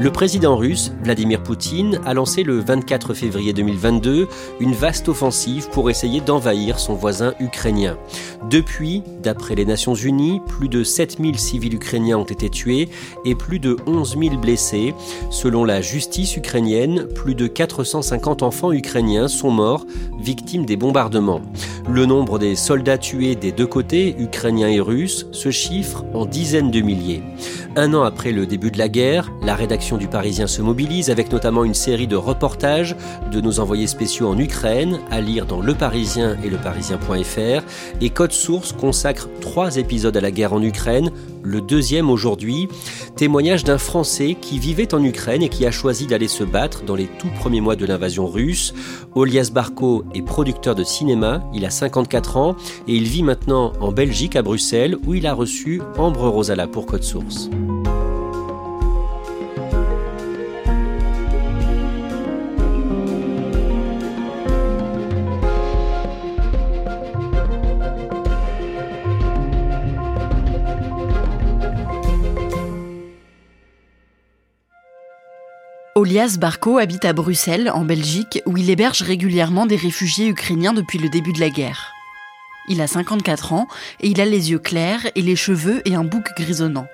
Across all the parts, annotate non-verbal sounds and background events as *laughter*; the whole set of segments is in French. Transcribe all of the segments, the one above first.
Le président russe, Vladimir Poutine, a lancé le 24 février 2022 une vaste offensive pour essayer d'envahir son voisin ukrainien. Depuis, d'après les Nations Unies, plus de 7000 civils ukrainiens ont été tués et plus de 11 000 blessés. Selon la justice ukrainienne, plus de 450 enfants ukrainiens sont morts, victimes des bombardements. Le nombre des soldats tués des deux côtés, ukrainiens et russes, se chiffre en dizaines de milliers. Un an après le début de la guerre, la rédaction du Parisien se mobilise avec notamment une série de reportages de nos envoyés spéciaux en Ukraine à lire dans Le Parisien et leparisien.fr et Code Source consacre trois épisodes à la guerre en Ukraine, le deuxième aujourd'hui, témoignage d'un Français qui vivait en Ukraine et qui a choisi d'aller se battre dans les tout premiers mois de l'invasion russe. Olias Barco est producteur de cinéma, il a 54 ans et il vit maintenant en Belgique à Bruxelles où il a reçu Ambre Rosala pour Code Source. Olias Barco habite à Bruxelles, en Belgique, où il héberge régulièrement des réfugiés ukrainiens depuis le début de la guerre. Il a 54 ans et il a les yeux clairs et les cheveux et un bouc grisonnant.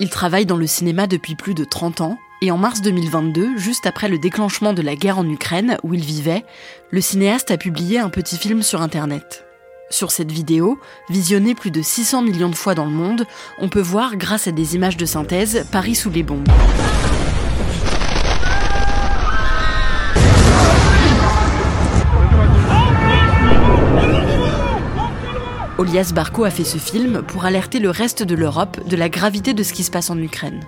Il travaille dans le cinéma depuis plus de 30 ans et en mars 2022, juste après le déclenchement de la guerre en Ukraine où il vivait, le cinéaste a publié un petit film sur Internet. Sur cette vidéo, visionnée plus de 600 millions de fois dans le monde, on peut voir, grâce à des images de synthèse, Paris sous les bombes. Olias Barco a fait ce film pour alerter le reste de l'Europe de la gravité de ce qui se passe en Ukraine.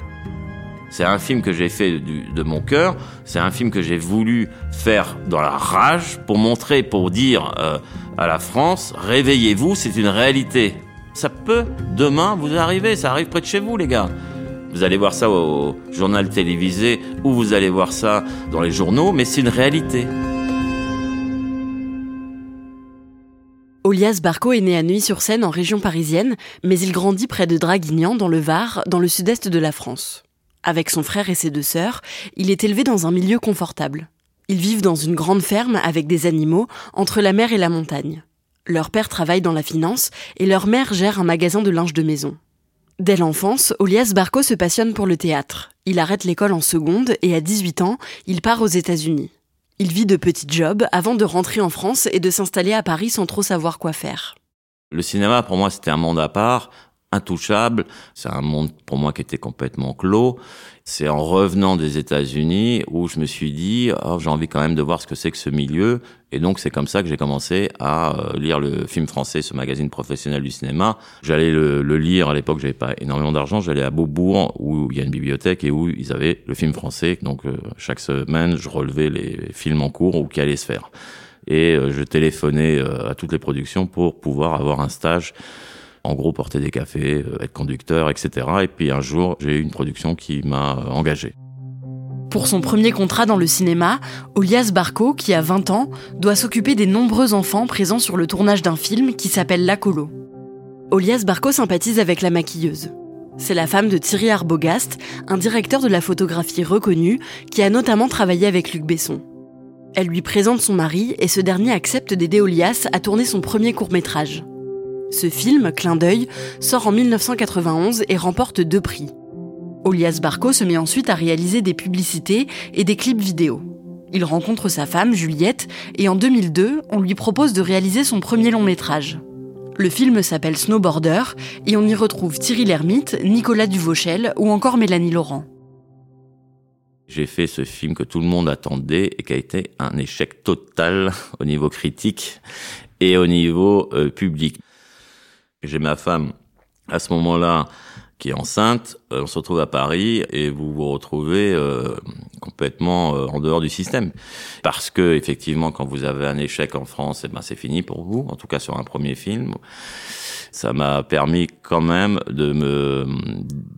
C'est un film que j'ai fait de mon cœur. C'est un film que j'ai voulu faire dans la rage pour montrer, pour dire euh, à la France réveillez-vous, c'est une réalité. Ça peut demain vous arriver. Ça arrive près de chez vous, les gars. Vous allez voir ça au journal télévisé ou vous allez voir ça dans les journaux, mais c'est une réalité. Olias Barco est né à Neuilly-sur-Seine en région parisienne, mais il grandit près de Draguignan dans le Var, dans le sud-est de la France. Avec son frère et ses deux sœurs, il est élevé dans un milieu confortable. Ils vivent dans une grande ferme avec des animaux entre la mer et la montagne. Leur père travaille dans la finance et leur mère gère un magasin de linge de maison. Dès l'enfance, Olias Barco se passionne pour le théâtre. Il arrête l'école en seconde et à 18 ans, il part aux États-Unis. Il vit de petits jobs avant de rentrer en France et de s'installer à Paris sans trop savoir quoi faire. Le cinéma, pour moi, c'était un monde à part, intouchable. C'est un monde, pour moi, qui était complètement clos. C'est en revenant des États-Unis où je me suis dit, oh, j'ai envie quand même de voir ce que c'est que ce milieu. Et donc, c'est comme ça que j'ai commencé à euh, lire le film français, ce magazine professionnel du cinéma. J'allais le, le lire à l'époque, j'avais pas énormément d'argent. J'allais à Beaubourg où il y a une bibliothèque et où ils avaient le film français. Donc, euh, chaque semaine, je relevais les films en cours ou qui allaient se faire. Et euh, je téléphonais à toutes les productions pour pouvoir avoir un stage en gros porter des cafés, euh, être conducteur, etc. Et puis un jour, j'ai eu une production qui m'a euh, engagé. Pour son premier contrat dans le cinéma, Olias Barco, qui a 20 ans, doit s'occuper des nombreux enfants présents sur le tournage d'un film qui s'appelle La Colo. Olias Barco sympathise avec la maquilleuse. C'est la femme de Thierry Arbogast, un directeur de la photographie reconnu qui a notamment travaillé avec Luc Besson. Elle lui présente son mari et ce dernier accepte d'aider Olias à tourner son premier court métrage. Ce film, Clin d'œil, sort en 1991 et remporte deux prix. Olias Barco se met ensuite à réaliser des publicités et des clips vidéo. Il rencontre sa femme, Juliette, et en 2002, on lui propose de réaliser son premier long métrage. Le film s'appelle Snowboarder et on y retrouve Thierry Lhermitte, Nicolas Duvauchel ou encore Mélanie Laurent. J'ai fait ce film que tout le monde attendait et qui a été un échec total *laughs* au niveau critique et au niveau euh, public. J'ai ma femme à ce moment-là qui est enceinte, euh, on se retrouve à Paris et vous vous retrouvez euh, complètement euh, en dehors du système. Parce que effectivement, quand vous avez un échec en France, eh ben c'est fini pour vous. En tout cas sur un premier film, ça m'a permis quand même de me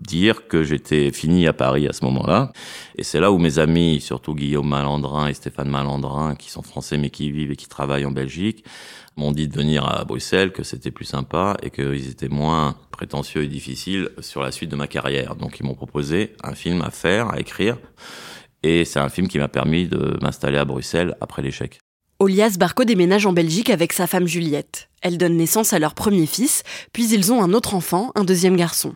dire que j'étais fini à Paris à ce moment-là. Et c'est là où mes amis, surtout Guillaume Malandrin et Stéphane Malandrin, qui sont français mais qui vivent et qui travaillent en Belgique, m'ont dit de venir à Bruxelles, que c'était plus sympa et qu'ils étaient moins prétentieux et difficiles sur la suite de ma carrière. Donc ils m'ont proposé un film à faire, à écrire. Et c'est un film qui m'a permis de m'installer à Bruxelles après l'échec. Olias Barco déménage en Belgique avec sa femme Juliette. Elle donne naissance à leur premier fils, puis ils ont un autre enfant, un deuxième garçon.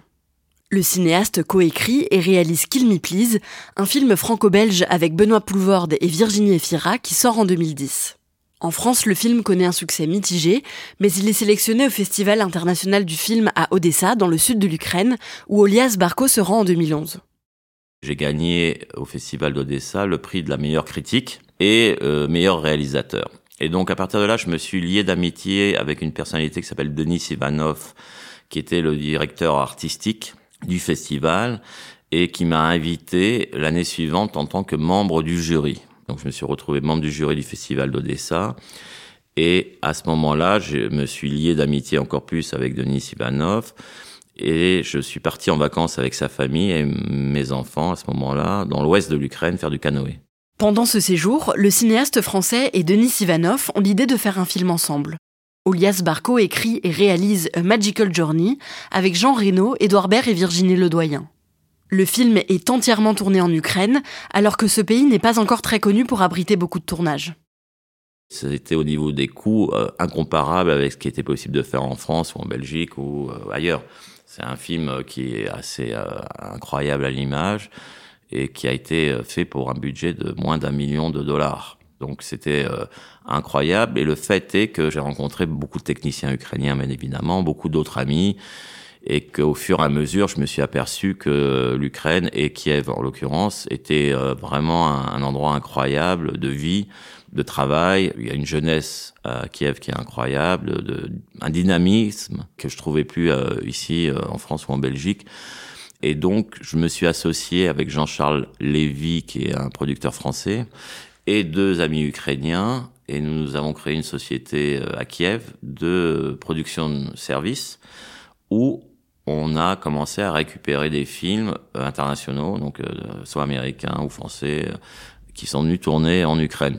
Le cinéaste coécrit et réalise Kill Me Please, un film franco-belge avec Benoît Poulvorde et Virginie Efira qui sort en 2010. En France, le film connaît un succès mitigé, mais il est sélectionné au Festival international du film à Odessa, dans le sud de l'Ukraine, où Olias Barco se rend en 2011. J'ai gagné au Festival d'Odessa le prix de la meilleure critique et euh, meilleur réalisateur. Et donc à partir de là, je me suis lié d'amitié avec une personnalité qui s'appelle Denis Ivanov, qui était le directeur artistique du festival et qui m'a invité l'année suivante en tant que membre du jury. Donc je me suis retrouvé membre du jury du festival d'Odessa. Et à ce moment-là, je me suis lié d'amitié encore plus avec Denis Ivanov. Et je suis parti en vacances avec sa famille et mes enfants à ce moment-là, dans l'ouest de l'Ukraine, faire du canoë. Pendant ce séjour, le cinéaste français et Denis Ivanov ont l'idée de faire un film ensemble. Olias Barco écrit et réalise A Magical Journey avec Jean Reno, Édouard Baird et Virginie Ledoyen. Le film est entièrement tourné en Ukraine, alors que ce pays n'est pas encore très connu pour abriter beaucoup de tournages. C'était au niveau des coûts euh, incomparable avec ce qui était possible de faire en France ou en Belgique ou euh, ailleurs. C'est un film qui est assez euh, incroyable à l'image et qui a été fait pour un budget de moins d'un million de dollars. Donc c'était incroyable et le fait est que j'ai rencontré beaucoup de techniciens ukrainiens bien évidemment, beaucoup d'autres amis et qu'au fur et à mesure, je me suis aperçu que l'Ukraine et Kiev, en l'occurrence, étaient euh, vraiment un, endroit incroyable de vie, de travail. Il y a une jeunesse à Kiev qui est incroyable, de, un dynamisme que je trouvais plus euh, ici euh, en France ou en Belgique. Et donc, je me suis associé avec Jean-Charles Lévy, qui est un producteur français, et deux amis ukrainiens, et nous avons créé une société à Kiev de production de services où on a commencé à récupérer des films euh, internationaux, donc euh, soit américains ou français, euh, qui sont venus tourner en Ukraine.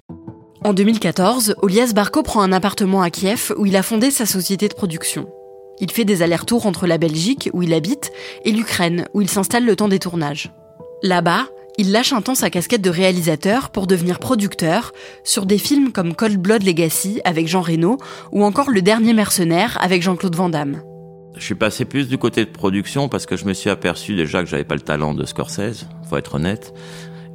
En 2014, Olias Barco prend un appartement à Kiev où il a fondé sa société de production. Il fait des allers-retours entre la Belgique, où il habite, et l'Ukraine, où il s'installe le temps des tournages. Là-bas, il lâche un temps sa casquette de réalisateur pour devenir producteur sur des films comme Cold Blood Legacy avec Jean Reno ou encore Le Dernier Mercenaire avec Jean-Claude Van Damme. Je suis passé plus du côté de production parce que je me suis aperçu déjà que j'avais pas le talent de Scorsese, faut être honnête,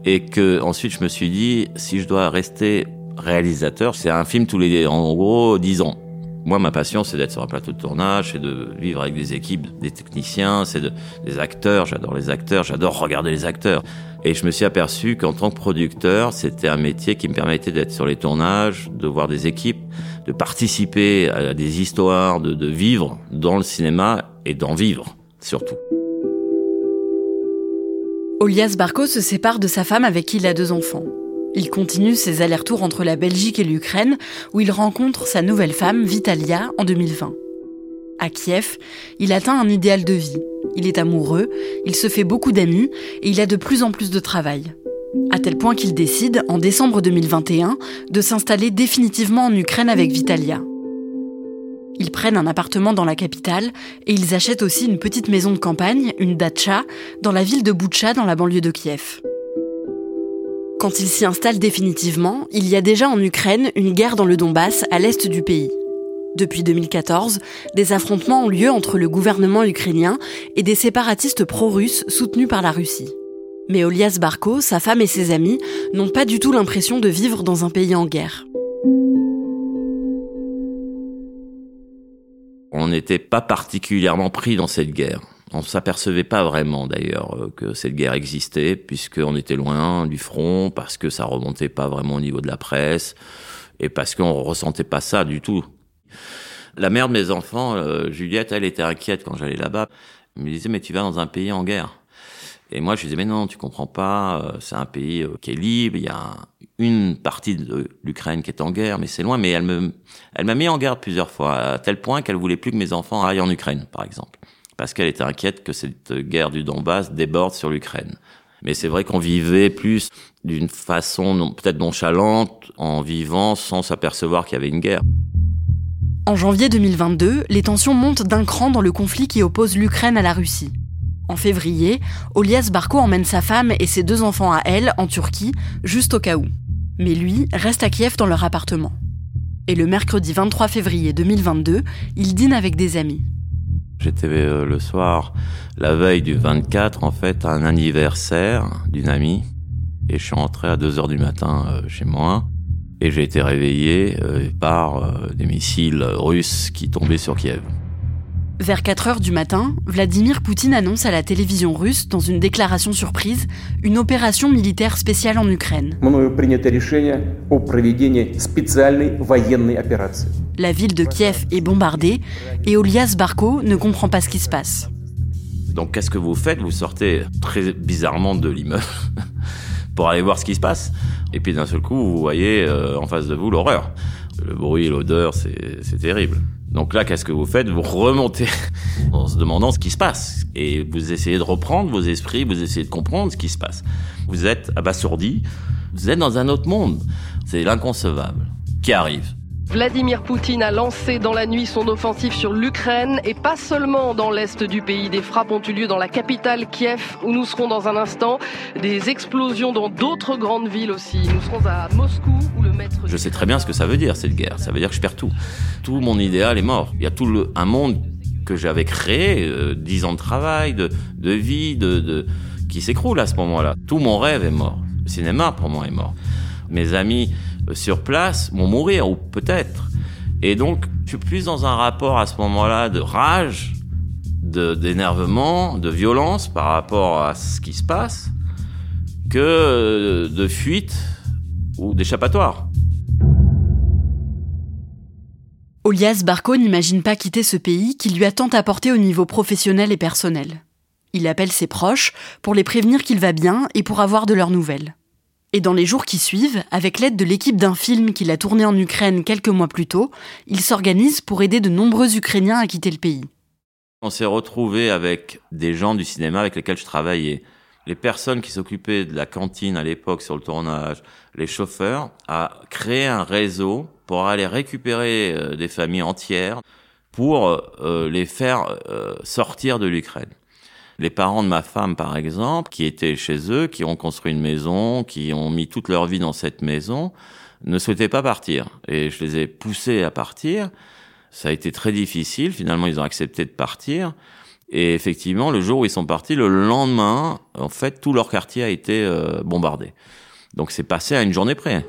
et que ensuite je me suis dit si je dois rester réalisateur, c'est un film tous les en gros 10 ans. Moi, ma passion, c'est d'être sur un plateau de tournage, c'est de vivre avec des équipes, des techniciens, c'est de, des acteurs. J'adore les acteurs, j'adore regarder les acteurs. Et je me suis aperçu qu'en tant que producteur, c'était un métier qui me permettait d'être sur les tournages, de voir des équipes, de participer à des histoires, de vivre dans le cinéma et d'en vivre, surtout. Olias Barco se sépare de sa femme avec qui il a deux enfants. Il continue ses allers-retours entre la Belgique et l'Ukraine, où il rencontre sa nouvelle femme, Vitalia, en 2020. À Kiev, il atteint un idéal de vie. Il est amoureux, il se fait beaucoup d'amis et il a de plus en plus de travail. À tel point qu'il décide, en décembre 2021, de s'installer définitivement en Ukraine avec Vitalia. Ils prennent un appartement dans la capitale et ils achètent aussi une petite maison de campagne, une datcha, dans la ville de Boutcha dans la banlieue de Kiev. Quand ils s'y installent définitivement, il y a déjà en Ukraine une guerre dans le Donbass, à l'est du pays. Depuis 2014, des affrontements ont lieu entre le gouvernement ukrainien et des séparatistes pro-russes soutenus par la Russie. Mais Olias Barko, sa femme et ses amis n'ont pas du tout l'impression de vivre dans un pays en guerre. On n'était pas particulièrement pris dans cette guerre. On ne s'apercevait pas vraiment d'ailleurs euh, que cette guerre existait, puisqu'on était loin du front, parce que ça remontait pas vraiment au niveau de la presse, et parce qu'on ressentait pas ça du tout. La mère de mes enfants, euh, Juliette, elle était inquiète quand j'allais là-bas. Elle me disait, mais tu vas dans un pays en guerre. Et moi, je disais, mais non, tu comprends pas, euh, c'est un pays qui est libre, il y a une partie de l'Ukraine qui est en guerre, mais c'est loin. Mais elle me, elle m'a mis en garde plusieurs fois, à tel point qu'elle voulait plus que mes enfants aillent en Ukraine, par exemple parce qu'elle était inquiète que cette guerre du Donbass déborde sur l'Ukraine. Mais c'est vrai qu'on vivait plus d'une façon peut-être nonchalante, en vivant sans s'apercevoir qu'il y avait une guerre. En janvier 2022, les tensions montent d'un cran dans le conflit qui oppose l'Ukraine à la Russie. En février, Olias Barko emmène sa femme et ses deux enfants à elle, en Turquie, juste au cas où. Mais lui reste à Kiev dans leur appartement. Et le mercredi 23 février 2022, il dîne avec des amis. J'étais euh, le soir, la veille du 24, en fait, à un anniversaire d'une amie. Et je suis rentré à 2 heures du matin euh, chez moi. Et j'ai été réveillé euh, par des missiles russes qui tombaient sur Kiev. Vers 4 heures du matin, Vladimir Poutine annonce à la télévision russe, dans une déclaration surprise, une opération militaire spéciale en Ukraine. La ville de Kiev est bombardée et Olias Barko ne comprend pas ce qui se passe. Donc qu'est-ce que vous faites? Vous sortez très bizarrement de l'immeuble *laughs* pour aller voir ce qui se passe. Et puis d'un seul coup, vous voyez euh, en face de vous l'horreur. Le bruit, l'odeur, c'est terrible. Donc là, qu'est-ce que vous faites? Vous remontez *laughs* en se demandant ce qui se passe. Et vous essayez de reprendre vos esprits, vous essayez de comprendre ce qui se passe. Vous êtes abasourdi, vous êtes dans un autre monde. C'est l'inconcevable qui arrive. Vladimir Poutine a lancé dans la nuit son offensive sur l'Ukraine et pas seulement dans l'est du pays. Des frappes ont eu lieu dans la capitale Kiev où nous serons dans un instant. Des explosions dans d'autres grandes villes aussi. Nous serons à Moscou où le maître... Je sais très bien ce que ça veut dire cette guerre. Ça veut dire que je perds tout. Tout mon idéal est mort. Il y a tout le, un monde que j'avais créé, euh, dix ans de travail, de, de vie, de, de qui s'écroule à ce moment-là. Tout mon rêve est mort. Le cinéma pour moi est mort. Mes amis sur place vont mourir, ou peut-être. Et donc, je suis plus dans un rapport à ce moment-là de rage, d'énervement, de, violence par rapport à ce qui se passe, que de fuite ou d'échappatoire. Olias Barco n'imagine pas quitter ce pays qui lui a tant apporté au niveau professionnel et personnel. Il appelle ses proches pour les prévenir qu'il va bien et pour avoir de leurs nouvelles. Et dans les jours qui suivent, avec l'aide de l'équipe d'un film qu'il a tourné en Ukraine quelques mois plus tôt, il s'organise pour aider de nombreux Ukrainiens à quitter le pays. On s'est retrouvé avec des gens du cinéma avec lesquels je travaillais. Les personnes qui s'occupaient de la cantine à l'époque sur le tournage, les chauffeurs, à créer un réseau pour aller récupérer euh, des familles entières pour euh, les faire euh, sortir de l'Ukraine. Les parents de ma femme, par exemple, qui étaient chez eux, qui ont construit une maison, qui ont mis toute leur vie dans cette maison, ne souhaitaient pas partir. Et je les ai poussés à partir. Ça a été très difficile. Finalement, ils ont accepté de partir. Et effectivement, le jour où ils sont partis, le lendemain, en fait, tout leur quartier a été euh, bombardé. Donc c'est passé à une journée près.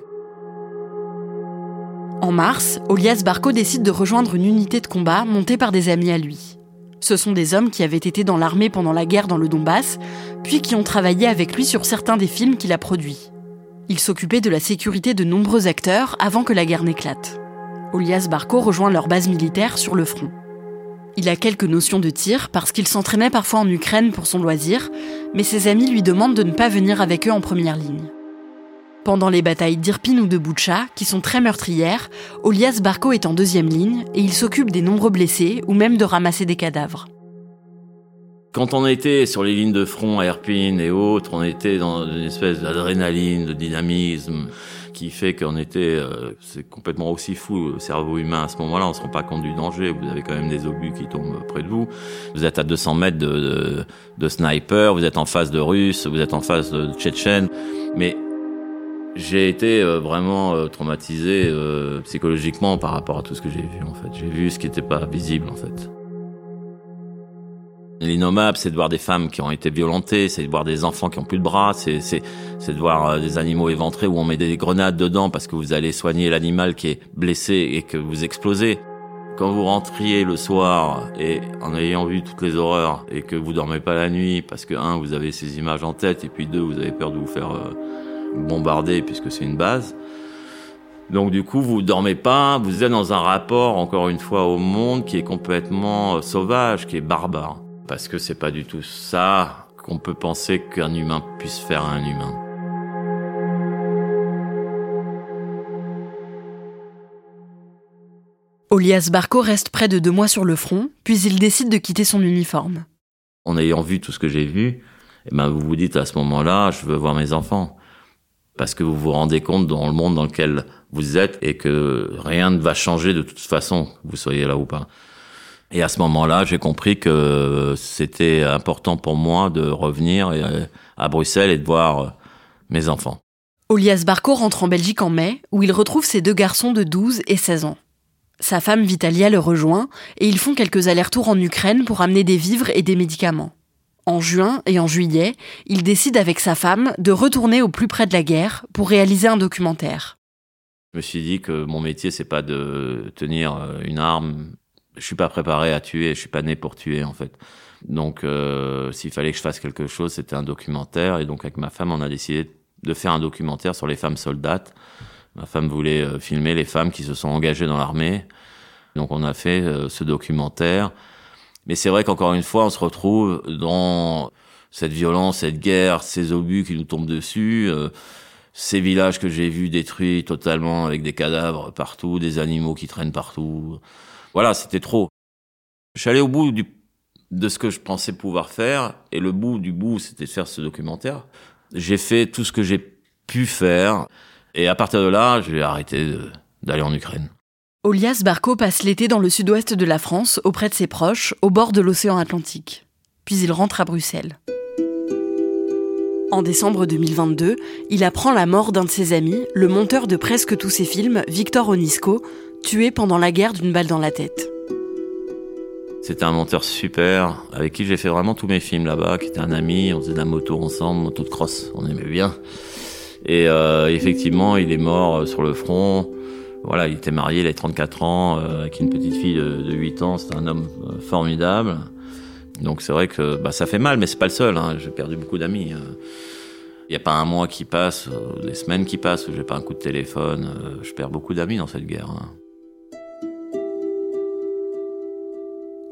En mars, Olias Barco décide de rejoindre une unité de combat montée par des amis à lui. Ce sont des hommes qui avaient été dans l'armée pendant la guerre dans le Donbass, puis qui ont travaillé avec lui sur certains des films qu'il a produits. Il s'occupait de la sécurité de nombreux acteurs avant que la guerre n'éclate. Olias Barco rejoint leur base militaire sur le front. Il a quelques notions de tir parce qu'il s'entraînait parfois en Ukraine pour son loisir, mais ses amis lui demandent de ne pas venir avec eux en première ligne. Pendant les batailles d'Irpin ou de Boucha, qui sont très meurtrières, Olias Barco est en deuxième ligne et il s'occupe des nombreux blessés ou même de ramasser des cadavres. Quand on était sur les lignes de front à Erpin et autres, on était dans une espèce d'adrénaline, de dynamisme qui fait qu'on était, euh, c'est complètement aussi fou le cerveau humain à ce moment-là. On se rend pas compte du danger. Vous avez quand même des obus qui tombent près de vous. Vous êtes à 200 mètres de, de, de sniper. Vous êtes en face de Russes. Vous êtes en face de Tchétchènes. Mais j'ai été euh, vraiment euh, traumatisé psychologiquement par rapport à tout ce que j'ai vu en fait. J'ai vu ce qui n'était pas visible en fait. L'innommable, c'est de voir des femmes qui ont été violentées, c'est de voir des enfants qui ont plus de bras, c'est de voir euh, des animaux éventrés où on met des grenades dedans parce que vous allez soigner l'animal qui est blessé et que vous explosez. Quand vous rentriez le soir et en ayant vu toutes les horreurs et que vous dormez pas la nuit parce que un, vous avez ces images en tête et puis deux, vous avez peur de vous faire euh, bombarder puisque c'est une base. Donc du coup, vous dormez pas, vous êtes dans un rapport encore une fois au monde qui est complètement euh, sauvage, qui est barbare. Parce que c'est pas du tout ça qu'on peut penser qu'un humain puisse faire à un humain. Olias Barco reste près de deux mois sur le front, puis il décide de quitter son uniforme. En ayant vu tout ce que j'ai vu, eh ben vous vous dites à ce moment-là, je veux voir mes enfants. Parce que vous vous rendez compte dans le monde dans lequel vous êtes et que rien ne va changer de toute façon, que vous soyez là ou pas. Et à ce moment-là, j'ai compris que c'était important pour moi de revenir euh, à Bruxelles et de voir euh, mes enfants. Olias Barco rentre en Belgique en mai, où il retrouve ses deux garçons de 12 et 16 ans. Sa femme Vitalia le rejoint et ils font quelques allers-retours en Ukraine pour amener des vivres et des médicaments. En juin et en juillet, il décide avec sa femme de retourner au plus près de la guerre pour réaliser un documentaire. Je me suis dit que mon métier, c'est pas de tenir euh, une arme je suis pas préparé à tuer, je suis pas né pour tuer en fait. Donc euh, s'il fallait que je fasse quelque chose, c'était un documentaire et donc avec ma femme, on a décidé de faire un documentaire sur les femmes soldates. Ma femme voulait euh, filmer les femmes qui se sont engagées dans l'armée. Donc on a fait ce documentaire. Mais c'est vrai qu'encore une fois, on se retrouve dans cette violence, cette guerre, ces obus qui nous tombent dessus, ces villages que j'ai vus détruits totalement avec des cadavres partout, des animaux qui traînent partout. Voilà, c'était trop. Je suis allé au bout du, de ce que je pensais pouvoir faire, et le bout du bout, c'était de faire ce documentaire. J'ai fait tout ce que j'ai pu faire, et à partir de là, j'ai arrêté d'aller en Ukraine. Olias Barco passe l'été dans le sud-ouest de la France, auprès de ses proches, au bord de l'océan Atlantique. Puis il rentre à Bruxelles. En décembre 2022, il apprend la mort d'un de ses amis, le monteur de presque tous ses films, Victor Onisco, tué pendant la guerre d'une balle dans la tête. C'était un monteur super, avec qui j'ai fait vraiment tous mes films là-bas, qui était un ami, on faisait de la moto ensemble, moto de cross, on aimait bien. Et euh, effectivement, il est mort euh, sur le front. Voilà, il était marié, il avait 34 ans, euh, avec une petite fille de, de 8 ans, c'était un homme formidable. Donc c'est vrai que bah, ça fait mal, mais c'est pas le seul, hein. j'ai perdu beaucoup d'amis. Il n'y a pas un mois qui passe, des semaines qui passent où j'ai pas un coup de téléphone. Je perds beaucoup d'amis dans cette guerre. Hein.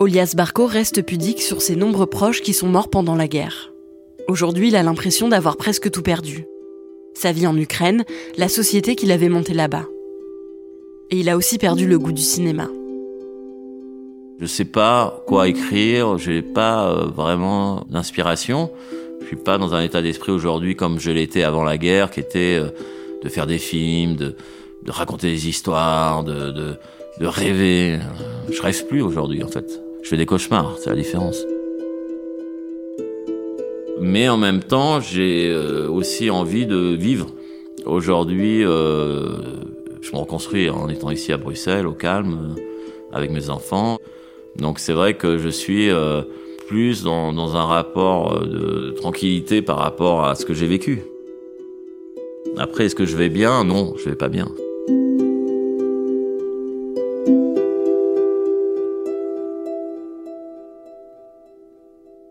Olias Barco reste pudique sur ses nombreux proches qui sont morts pendant la guerre. Aujourd'hui, il a l'impression d'avoir presque tout perdu. Sa vie en Ukraine, la société qu'il avait montée là-bas. Et il a aussi perdu le goût du cinéma. Je sais pas quoi écrire, j'ai pas euh, vraiment d'inspiration. Je suis pas dans un état d'esprit aujourd'hui comme je l'étais avant la guerre, qui était euh, de faire des films, de, raconter des histoires, de, rêver. Je rêve plus aujourd'hui en fait. Je fais des cauchemars, c'est la différence. Mais en même temps, j'ai euh, aussi envie de vivre. Aujourd'hui, je me reconstruis en étant ici à Bruxelles, au calme, euh, avec mes enfants. Donc c'est vrai que je suis plus dans, un rapport de tranquillité par rapport à ce que j'ai vécu. Après, est-ce que je vais bien? Non, je vais pas bien.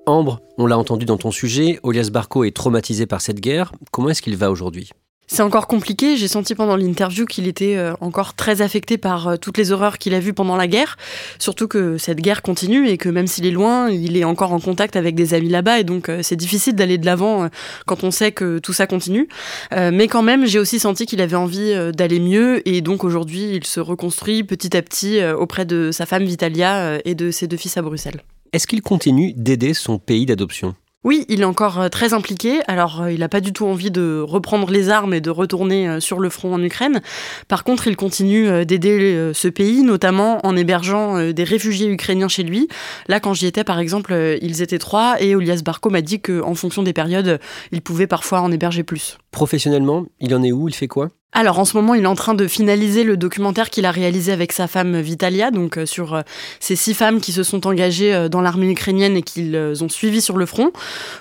Ambre, on l'a entendu dans ton sujet, Olias Barco est traumatisé par cette guerre. Comment est-ce qu'il va aujourd'hui? C'est encore compliqué. J'ai senti pendant l'interview qu'il était euh, encore très affecté par euh, toutes les horreurs qu'il a vues pendant la guerre. Surtout que cette guerre continue et que même s'il est loin, il est encore en contact avec des amis là-bas. Et donc, euh, c'est difficile d'aller de l'avant quand on sait que tout ça continue. mais quand même, j'ai aussi senti qu'il avait envie d'aller mieux. Et donc, aujourd'hui, il se reconstruit petit à petit auprès de sa femme Vitalia et de ses deux fils à Bruxelles. Est-ce qu'il continue d'aider son pays d'adoption? Oui, il est encore euh, très impliqué. Alors, euh, il n'a pas du tout envie de reprendre les armes et de retourner euh, sur le front en Ukraine. Par contre, il continue d'aider ce pays, notamment en hébergeant des réfugiés ukrainiens chez lui. Là, quand j'y étais, par exemple, ils étaient trois et Olias Barco m'a dit qu'en fonction des périodes, il pouvait parfois en héberger plus. Professionnellement, il en est où? Il fait quoi? Alors en ce moment, il est en train de finaliser le documentaire qu'il a réalisé avec sa femme Vitalia, donc euh, sur euh, ces six femmes qui se sont engagées euh, dans l'armée ukrainienne et qu'ils ont suivi sur le front.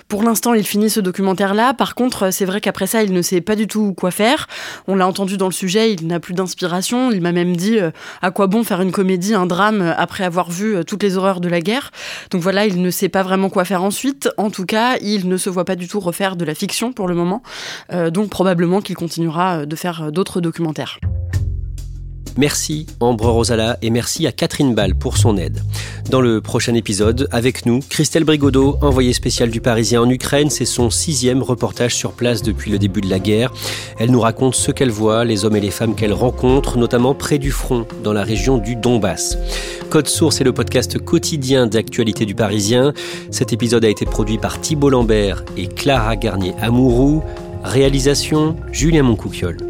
Pour l'instant, il finit ce documentaire-là. Par contre, c'est vrai qu'après ça, il ne sait pas du tout quoi faire. On l'a entendu dans le sujet, il n'a plus d'inspiration. Il m'a même dit à quoi bon faire une comédie, un drame après avoir vu toutes les horreurs de la guerre? Donc voilà, il ne sait pas vraiment quoi faire ensuite. En tout cas, il ne se voit pas du tout refaire de la fiction pour le moment. donc probablement qu'il continuera de faire euh, d'autres documentaires. Merci Ambre Rosala et merci à Catherine Ball pour son aide. Dans le prochain épisode, avec nous, Christelle Brigodeau, envoyée spéciale du Parisien en Ukraine, c'est son sixième reportage sur place depuis le début de la guerre. Elle nous raconte ce qu'elle voit, les hommes et les femmes qu'elle rencontre, notamment près du front, dans la région du Donbass. Code Source est le podcast quotidien d'actualité du Parisien. Cet épisode a été produit par Thibault Lambert et Clara Garnier-Amouroux. Réalisation Julien Moncouquiole.